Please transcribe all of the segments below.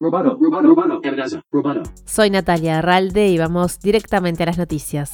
Roboto, amenaza, roboto. Soy Natalia Arralde y vamos directamente a las noticias.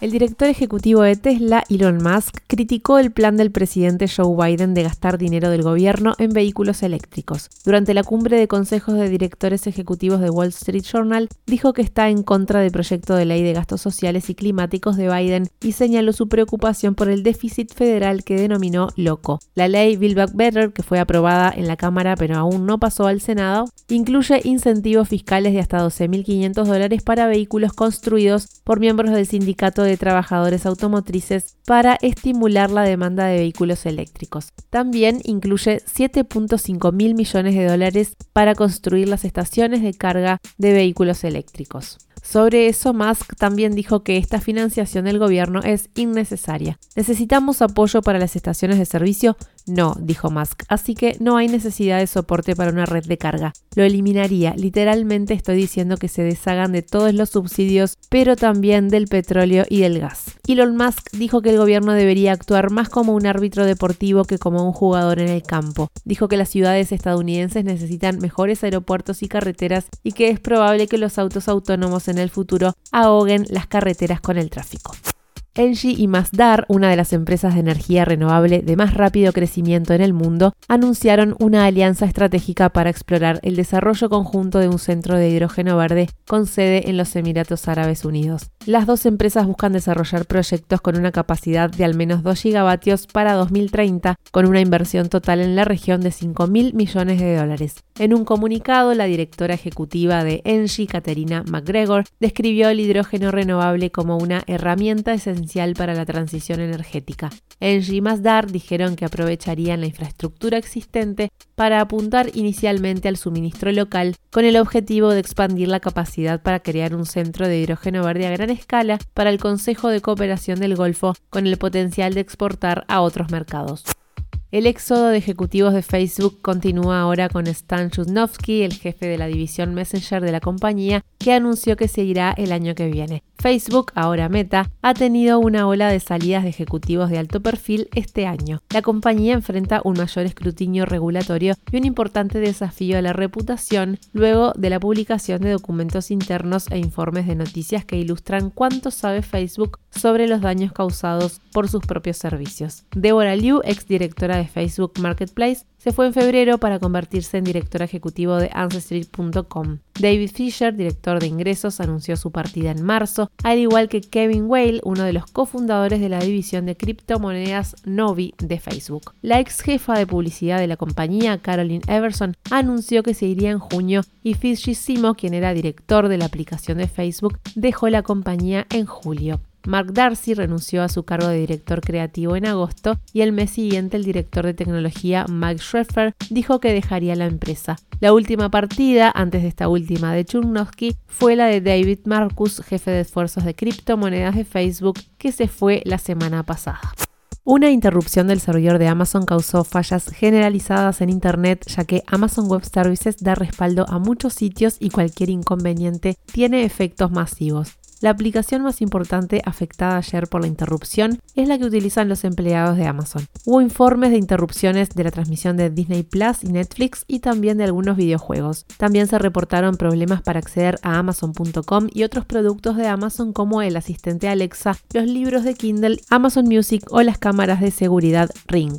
El director ejecutivo de Tesla, Elon Musk, criticó el plan del presidente Joe Biden de gastar dinero del gobierno en vehículos eléctricos. Durante la cumbre de consejos de directores ejecutivos de Wall Street Journal, dijo que está en contra del proyecto de ley de gastos sociales y climáticos de Biden y señaló su preocupación por el déficit federal que denominó loco. La ley Build Back Better, que fue aprobada en la Cámara pero aún no pasó al Senado, incluye incentivos fiscales de hasta 12.500 dólares para vehículos construidos por miembros del sindicato de de trabajadores automotrices para estimular la demanda de vehículos eléctricos. También incluye 7.5 mil millones de dólares para construir las estaciones de carga de vehículos eléctricos. Sobre eso, Musk también dijo que esta financiación del gobierno es innecesaria. ¿Necesitamos apoyo para las estaciones de servicio? No, dijo Musk, así que no hay necesidad de soporte para una red de carga. Lo eliminaría. Literalmente estoy diciendo que se deshagan de todos los subsidios, pero también del petróleo y del gas. Elon Musk dijo que el gobierno debería actuar más como un árbitro deportivo que como un jugador en el campo. Dijo que las ciudades estadounidenses necesitan mejores aeropuertos y carreteras y que es probable que los autos autónomos en el futuro ahoguen las carreteras con el tráfico. Engie y Masdar, una de las empresas de energía renovable de más rápido crecimiento en el mundo, anunciaron una alianza estratégica para explorar el desarrollo conjunto de un centro de hidrógeno verde con sede en los Emiratos Árabes Unidos. Las dos empresas buscan desarrollar proyectos con una capacidad de al menos 2 gigavatios para 2030, con una inversión total en la región de 5 mil millones de dólares. En un comunicado, la directora ejecutiva de Engie, Caterina McGregor, describió el hidrógeno renovable como una herramienta esencial para la transición energética. Y Masdar dijeron que aprovecharían la infraestructura existente para apuntar inicialmente al suministro local con el objetivo de expandir la capacidad para crear un centro de hidrógeno verde a gran escala para el Consejo de Cooperación del Golfo con el potencial de exportar a otros mercados. El éxodo de ejecutivos de Facebook continúa ahora con Stan Chudnovsky, el jefe de la división Messenger de la compañía, que anunció que seguirá el año que viene. Facebook, ahora Meta, ha tenido una ola de salidas de ejecutivos de alto perfil este año. La compañía enfrenta un mayor escrutinio regulatorio y un importante desafío a la reputación luego de la publicación de documentos internos e informes de noticias que ilustran cuánto sabe Facebook sobre los daños causados por sus propios servicios. Deborah Liu, exdirectora de Facebook Marketplace, se fue en febrero para convertirse en director ejecutivo de Ancestry.com. David Fisher, director de ingresos, anunció su partida en marzo, al igual que Kevin Whale, uno de los cofundadores de la división de criptomonedas Novi de Facebook. La ex jefa de publicidad de la compañía, Caroline Everson, anunció que se iría en junio y Fishy Simo, quien era director de la aplicación de Facebook, dejó la compañía en julio. Mark Darcy renunció a su cargo de director creativo en agosto y el mes siguiente el director de tecnología Mike Schreffer dijo que dejaría la empresa. La última partida, antes de esta última de Churnowski, fue la de David Marcus, jefe de esfuerzos de criptomonedas de Facebook, que se fue la semana pasada. Una interrupción del servidor de Amazon causó fallas generalizadas en Internet, ya que Amazon Web Services da respaldo a muchos sitios y cualquier inconveniente tiene efectos masivos. La aplicación más importante afectada ayer por la interrupción es la que utilizan los empleados de Amazon. Hubo informes de interrupciones de la transmisión de Disney Plus y Netflix y también de algunos videojuegos. También se reportaron problemas para acceder a amazon.com y otros productos de Amazon como el asistente Alexa, los libros de Kindle, Amazon Music o las cámaras de seguridad Ring.